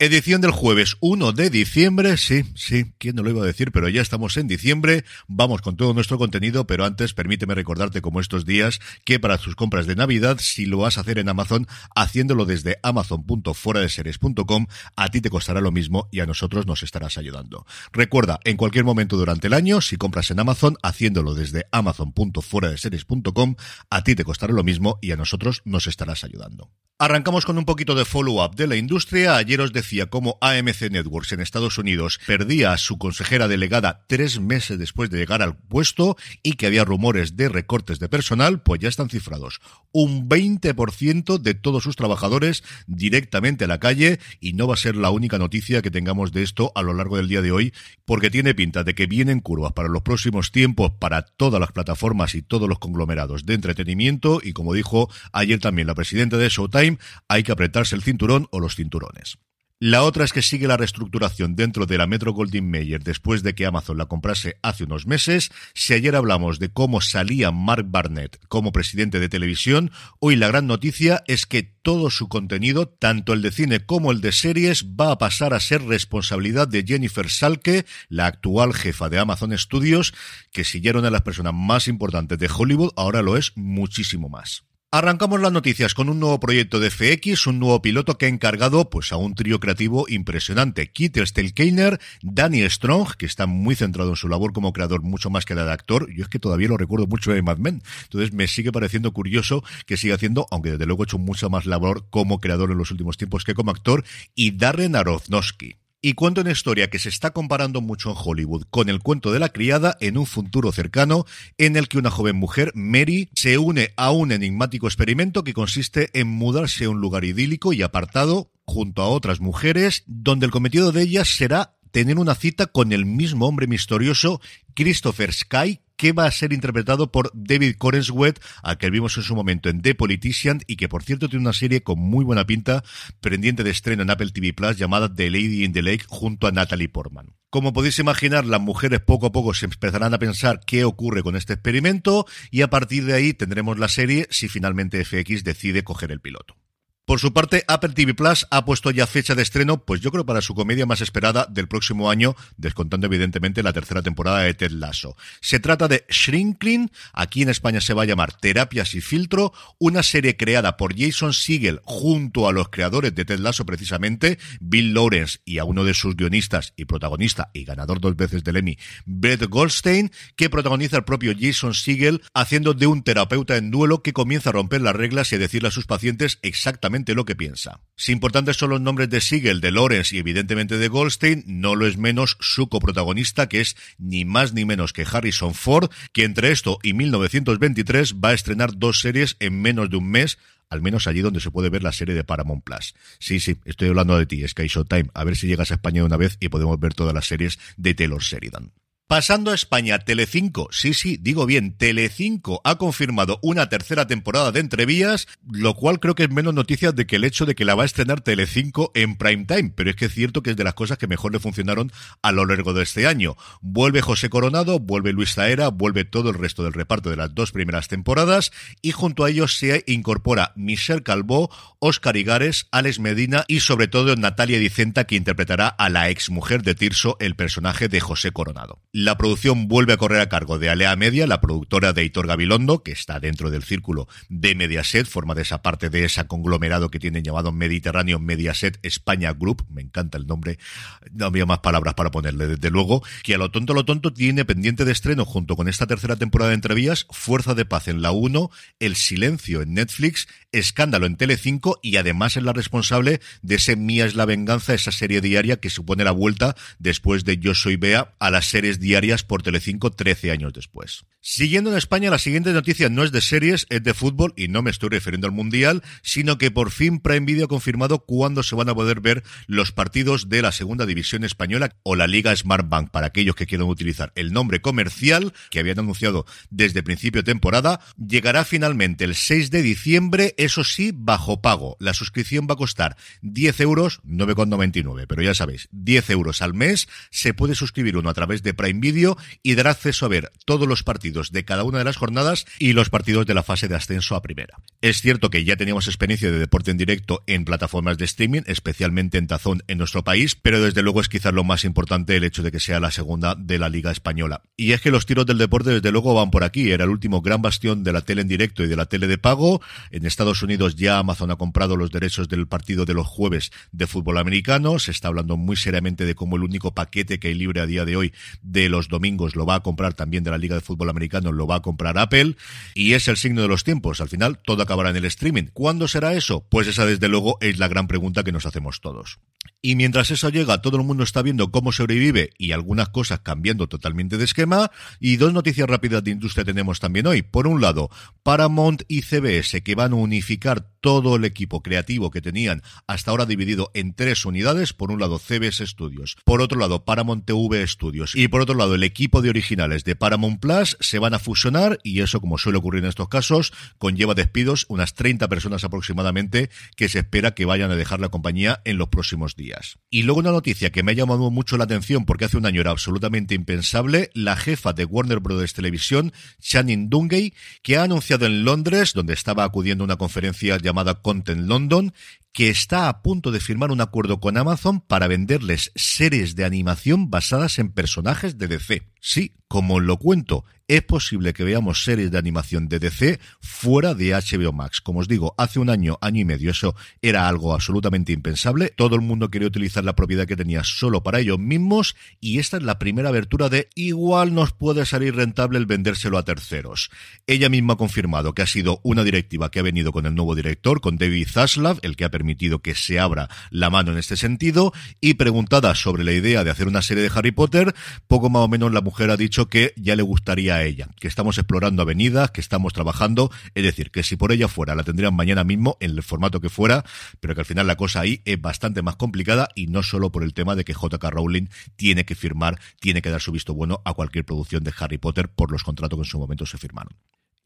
Edición del jueves 1 de diciembre, sí, sí, quién no lo iba a decir, pero ya estamos en diciembre, vamos con todo nuestro contenido, pero antes permíteme recordarte como estos días que para tus compras de Navidad, si lo vas a hacer en Amazon, haciéndolo desde amazon.fueradeseries.com, a ti te costará lo mismo y a nosotros nos estarás ayudando. Recuerda, en cualquier momento durante el año, si compras en Amazon, haciéndolo desde amazon.fueradeseries.com, a ti te costará lo mismo y a nosotros nos estarás ayudando. Arrancamos con un poquito de follow-up de la industria. Ayer os decía cómo AMC Networks en Estados Unidos perdía a su consejera delegada tres meses después de llegar al puesto y que había rumores de recortes de personal, pues ya están cifrados. Un 20% de todos sus trabajadores directamente a la calle y no va a ser la única noticia que tengamos de esto a lo largo del día de hoy, porque tiene pinta de que vienen curvas para los próximos tiempos para todas las plataformas y todos los conglomerados de entretenimiento y como dijo ayer también la presidenta de Showtime, hay que apretarse el cinturón o los cinturones. La otra es que sigue la reestructuración dentro de la Metro Goldwyn Mayer después de que Amazon la comprase hace unos meses. Si ayer hablamos de cómo salía Mark Barnett como presidente de televisión, hoy la gran noticia es que todo su contenido, tanto el de cine como el de series, va a pasar a ser responsabilidad de Jennifer Salke, la actual jefa de Amazon Studios, que si ya era una de las personas más importantes de Hollywood, ahora lo es muchísimo más. Arrancamos las noticias con un nuevo proyecto de FX, un nuevo piloto que ha encargado pues a un trío creativo impresionante. Kit Stelkeiner, Danny Strong, que está muy centrado en su labor como creador, mucho más que la de actor. Yo es que todavía lo recuerdo mucho de Mad Men. Entonces me sigue pareciendo curioso que siga haciendo, aunque desde luego ha hecho mucha más labor como creador en los últimos tiempos que como actor. Y Darren Aronofsky y cuento una historia que se está comparando mucho en Hollywood con el cuento de la criada en un futuro cercano en el que una joven mujer, Mary, se une a un enigmático experimento que consiste en mudarse a un lugar idílico y apartado junto a otras mujeres, donde el cometido de ellas será tener una cita con el mismo hombre misterioso, Christopher Sky, que va a ser interpretado por David Corenswet, al que vimos en su momento en The Politician y que por cierto tiene una serie con muy buena pinta, pendiente de estreno en Apple TV Plus llamada The Lady in the Lake junto a Natalie Portman. Como podéis imaginar, las mujeres poco a poco se empezarán a pensar qué ocurre con este experimento y a partir de ahí tendremos la serie si finalmente FX decide coger el piloto. Por su parte, Apple TV Plus ha puesto ya fecha de estreno, pues yo creo para su comedia más esperada del próximo año, descontando evidentemente la tercera temporada de Ted Lasso. Se trata de Shrinkling, aquí en España se va a llamar Terapias y Filtro, una serie creada por Jason Siegel junto a los creadores de Ted Lasso precisamente, Bill Lawrence y a uno de sus guionistas y protagonista y ganador dos veces del Emmy, Brett Goldstein, que protagoniza el propio Jason Siegel haciendo de un terapeuta en duelo que comienza a romper las reglas y a decirle a sus pacientes exactamente lo que piensa. Si importantes son los nombres de Siegel, de Lawrence y evidentemente de Goldstein, no lo es menos su coprotagonista que es ni más ni menos que Harrison Ford, que entre esto y 1923 va a estrenar dos series en menos de un mes, al menos allí donde se puede ver la serie de Paramount Plus. Sí, sí, estoy hablando de ti, Sky Showtime. A ver si llegas a España de una vez y podemos ver todas las series de Taylor Sheridan. Pasando a España, Telecinco, sí, sí, digo bien, Telecinco ha confirmado una tercera temporada de Entrevías, lo cual creo que es menos noticia de que el hecho de que la va a estrenar Telecinco en prime time, pero es que es cierto que es de las cosas que mejor le funcionaron a lo largo de este año. Vuelve José Coronado, vuelve Luis Zaera, vuelve todo el resto del reparto de las dos primeras temporadas y junto a ellos se incorpora Michelle Calvo, Oscar Igares, Alex Medina y sobre todo Natalia Dicenta que interpretará a la ex mujer de Tirso, el personaje de José Coronado. La producción vuelve a correr a cargo de Alea Media, la productora de Hitor Gabilondo, que está dentro del círculo de Mediaset, forma de esa parte de ese conglomerado que tienen llamado Mediterráneo Mediaset España Group. Me encanta el nombre, no había más palabras para ponerle, desde luego, que a lo tonto lo tonto tiene pendiente de estreno junto con esta tercera temporada de Entrevías, Fuerza de Paz en la 1, El Silencio en Netflix, Escándalo en Tele5 y además es la responsable de ese Mía es la venganza, esa serie diaria que supone la vuelta después de Yo soy Bea a las series diarias por Telecinco 13 años después. Siguiendo en España, la siguiente noticia no es de series, es de fútbol y no me estoy refiriendo al Mundial, sino que por fin Prime Video ha confirmado cuándo se van a poder ver los partidos de la Segunda División Española o la Liga Smart Bank para aquellos que quieran utilizar el nombre comercial que habían anunciado desde principio de temporada. Llegará finalmente el 6 de diciembre, eso sí, bajo pago. La suscripción va a costar 10 euros, 9,99, pero ya sabéis, 10 euros al mes. Se puede suscribir uno a través de Prime Video y dará acceso a ver todos los partidos de cada una de las jornadas y los partidos de la fase de ascenso a primera. Es cierto que ya teníamos experiencia de deporte en directo en plataformas de streaming, especialmente en Tazón en nuestro país, pero desde luego es quizás lo más importante el hecho de que sea la segunda de la Liga Española. Y es que los tiros del deporte desde luego van por aquí. Era el último gran bastión de la tele en directo y de la tele de pago. En Estados Unidos ya Amazon ha comprado los derechos del partido de los jueves de fútbol americano. Se está hablando muy seriamente de cómo el único paquete que hay libre a día de hoy de los domingos lo va a comprar también de la Liga de Fútbol Americano lo va a comprar Apple y es el signo de los tiempos. Al final todo acabará en el streaming. ¿Cuándo será eso? Pues esa desde luego es la gran pregunta que nos hacemos todos. Y mientras eso llega, todo el mundo está viendo cómo sobrevive y algunas cosas cambiando totalmente de esquema. Y dos noticias rápidas de industria tenemos también hoy. Por un lado, Paramount y CBS que van a unificar todo el equipo creativo que tenían hasta ahora dividido en tres unidades. Por un lado, CBS Studios. Por otro lado, Paramount TV Studios. Y por otro lado, el equipo de originales de Paramount Plus se van a fusionar y eso, como suele ocurrir en estos casos, conlleva despidos, unas 30 personas aproximadamente que se espera que vayan a dejar la compañía en los próximos días. Y luego una noticia que me ha llamado mucho la atención porque hace un año era absolutamente impensable, la jefa de Warner Brothers Televisión, Shannon Dungay, que ha anunciado en Londres, donde estaba acudiendo a una conferencia llamada Content London, que está a punto de firmar un acuerdo con Amazon para venderles series de animación basadas en personajes de DC. Sí, como lo cuento, es posible que veamos series de animación de DC fuera de HBO Max. Como os digo, hace un año, año y medio, eso era algo absolutamente impensable. Todo el mundo quería utilizar la propiedad que tenía solo para ellos mismos y esta es la primera abertura de igual nos puede salir rentable el vendérselo a terceros. Ella misma ha confirmado que ha sido una directiva que ha venido con el nuevo director, con David Zaslav, el que ha permitido que se abra la mano en este sentido, y preguntada sobre la idea de hacer una serie de Harry Potter, poco más o menos la mujer ha dicho que ya le gustaría a ella, que estamos explorando avenidas, que estamos trabajando, es decir, que si por ella fuera la tendrían mañana mismo en el formato que fuera, pero que al final la cosa ahí es bastante más complicada y no solo por el tema de que JK Rowling tiene que firmar, tiene que dar su visto bueno a cualquier producción de Harry Potter por los contratos que en su momento se firmaron.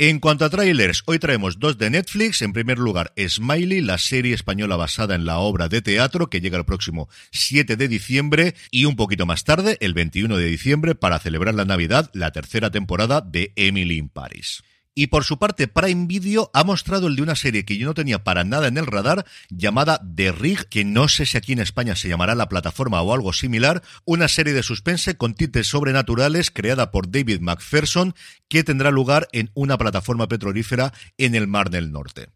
En cuanto a trailers, hoy traemos dos de Netflix. En primer lugar, Smiley, la serie española basada en la obra de teatro que llega el próximo 7 de diciembre y un poquito más tarde, el 21 de diciembre, para celebrar la Navidad, la tercera temporada de Emily in Paris. Y por su parte, Prime Video ha mostrado el de una serie que yo no tenía para nada en el radar, llamada The Rig, que no sé si aquí en España se llamará la plataforma o algo similar, una serie de suspense con tintes sobrenaturales creada por David McPherson, que tendrá lugar en una plataforma petrolífera en el Mar del Norte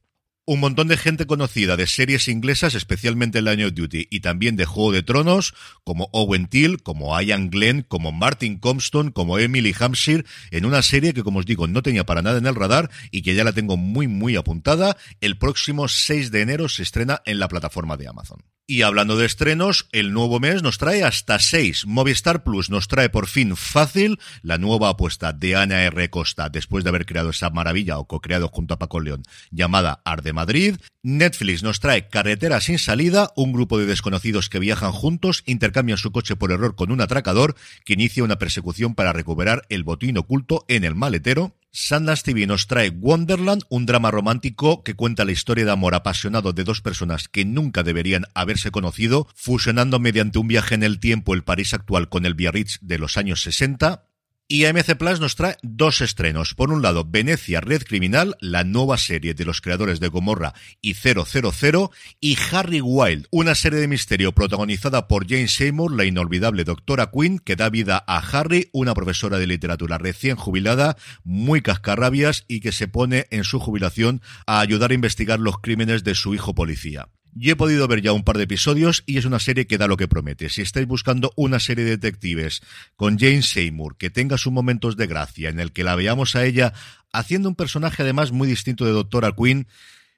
un montón de gente conocida de series inglesas, especialmente el Año of Duty, y también de Juego de Tronos, como Owen Till, como Ian Glenn, como Martin Compston, como Emily Hampshire, en una serie que, como os digo, no tenía para nada en el radar y que ya la tengo muy, muy apuntada. El próximo 6 de enero se estrena en la plataforma de Amazon. Y hablando de estrenos, el nuevo mes nos trae hasta seis. Movistar Plus nos trae por fin Fácil, la nueva apuesta de Ana R. Costa después de haber creado esa maravilla o co-creado junto a Paco León llamada Arde Madrid. Netflix nos trae Carretera sin salida, un grupo de desconocidos que viajan juntos, intercambian su coche por error con un atracador que inicia una persecución para recuperar el botín oculto en el maletero. Sundance TV nos trae Wonderland, un drama romántico que cuenta la historia de amor apasionado de dos personas que nunca deberían haberse conocido, fusionando mediante un viaje en el tiempo el París actual con el Biarritz de los años 60. Y AMC Plus nos trae dos estrenos. Por un lado, Venecia Red Criminal, la nueva serie de los creadores de Gomorra y 000, y Harry Wild, una serie de misterio protagonizada por Jane Seymour, la inolvidable doctora Quinn, que da vida a Harry, una profesora de literatura recién jubilada, muy cascarrabias y que se pone en su jubilación a ayudar a investigar los crímenes de su hijo policía. Yo he podido ver ya un par de episodios y es una serie que da lo que promete. Si estáis buscando una serie de detectives con Jane Seymour que tenga sus momentos de gracia, en el que la veamos a ella haciendo un personaje además muy distinto de Doctora Quinn,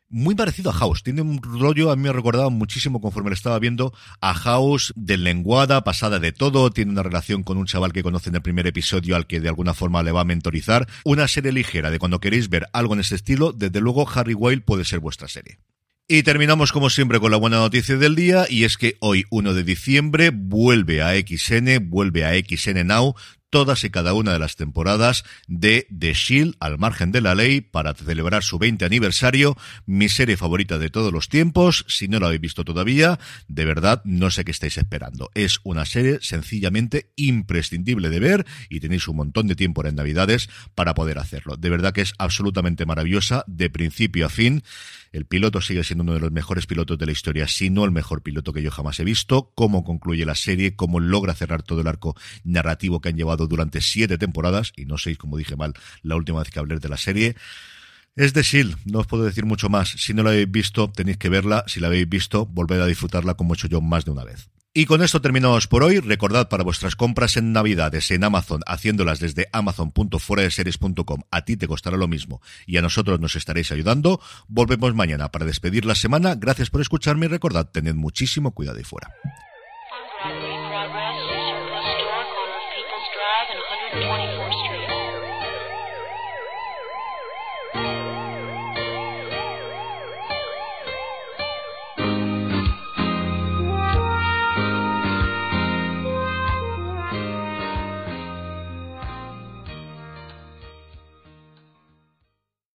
muy parecido a House. Tiene un rollo, a mí me ha recordado muchísimo conforme le estaba viendo a House de lenguada, pasada de todo. Tiene una relación con un chaval que conoce en el primer episodio al que de alguna forma le va a mentorizar. Una serie ligera de cuando queréis ver algo en ese estilo, desde luego Harry Wilde puede ser vuestra serie. Y terminamos como siempre con la buena noticia del día y es que hoy 1 de diciembre vuelve a XN, vuelve a XN Now todas y cada una de las temporadas de The Shield al margen de la ley para celebrar su 20 aniversario, mi serie favorita de todos los tiempos, si no la habéis visto todavía, de verdad no sé qué estáis esperando. Es una serie sencillamente imprescindible de ver y tenéis un montón de tiempo en Navidades para poder hacerlo. De verdad que es absolutamente maravillosa de principio a fin. El piloto sigue siendo uno de los mejores pilotos de la historia, si no el mejor piloto que yo jamás he visto. Cómo concluye la serie, cómo logra cerrar todo el arco narrativo que han llevado durante siete temporadas, y no sé, como dije mal, la última vez que hablé de la serie. Es de Shield, no os puedo decir mucho más. Si no la habéis visto, tenéis que verla. Si la habéis visto, volved a disfrutarla como he hecho yo más de una vez. Y con esto terminamos por hoy. Recordad para vuestras compras en Navidades en Amazon, haciéndolas desde amazon.fueradeseries.com, a ti te costará lo mismo y a nosotros nos estaréis ayudando. Volvemos mañana para despedir la semana. Gracias por escucharme y recordad, tened muchísimo cuidado y fuera. Drive and 124.